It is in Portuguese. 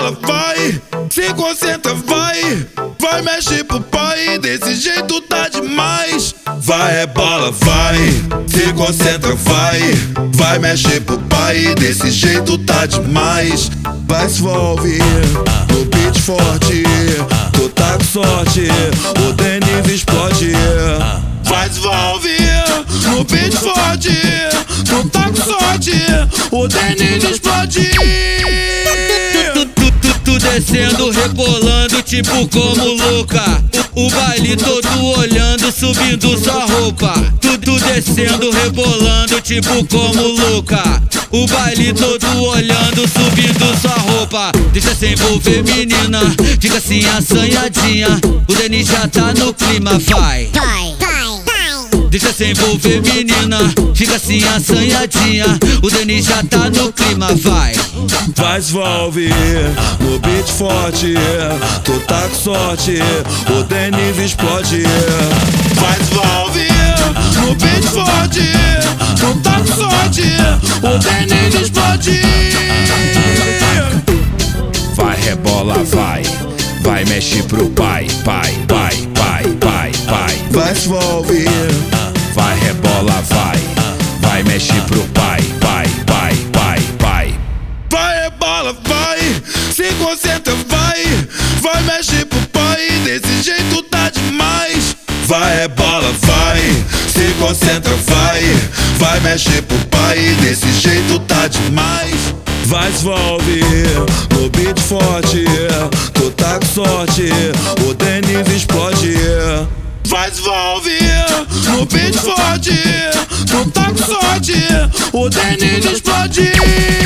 rebola, vai, se concentra, vai, vai, mexe pro pai, desse jeito tá demais. Vai, rebola, vai, se concentra, vai, vai, mexe pro pai, desse jeito tá demais. Vai se envolve, no beat forte, tu tá com sorte, o Denis explode. Vai se envolve, no beat forte, tu tá com sorte, o Denis explode. Descendo, rebolando, tipo como louca. O, baile todo olhando, subindo sua roupa. Tu, tu descendo, rebolando, tipo como louca. O baile todo olhando, subindo sua roupa. Deixa se envolver, menina. Fica assim assanhadinha. O Denis já tá no clima, vai. Vai, vai, vai. Deixa se envolver, menina. Fica assim assanhadinha. O Denis já tá no clima, vai. Vai se envolve, no forte, tu tá com sorte, o Denis explode. Vai se envolve, no beat forte, tu tá com sorte, o Denis explode. Vai, rebola, vai. Vai, mexe pro pai, pai, pai, pai, pai, pai. Vai se envolve, Vai, rebola, vai. Vai, mexe pro pai, pai, pai, pai, pai. vai rebola, vai, se vai mexe pro pai, desse jeito tá demais. Vai rebola, vai, se concentra, vai, vai mexe pro pai, desse jeito tá demais. Vai se envolve, no beat forte, tu tá com sorte, o Denis explode. Vai se envolve, no beat forte, tu tá com sorte, o Denis explode.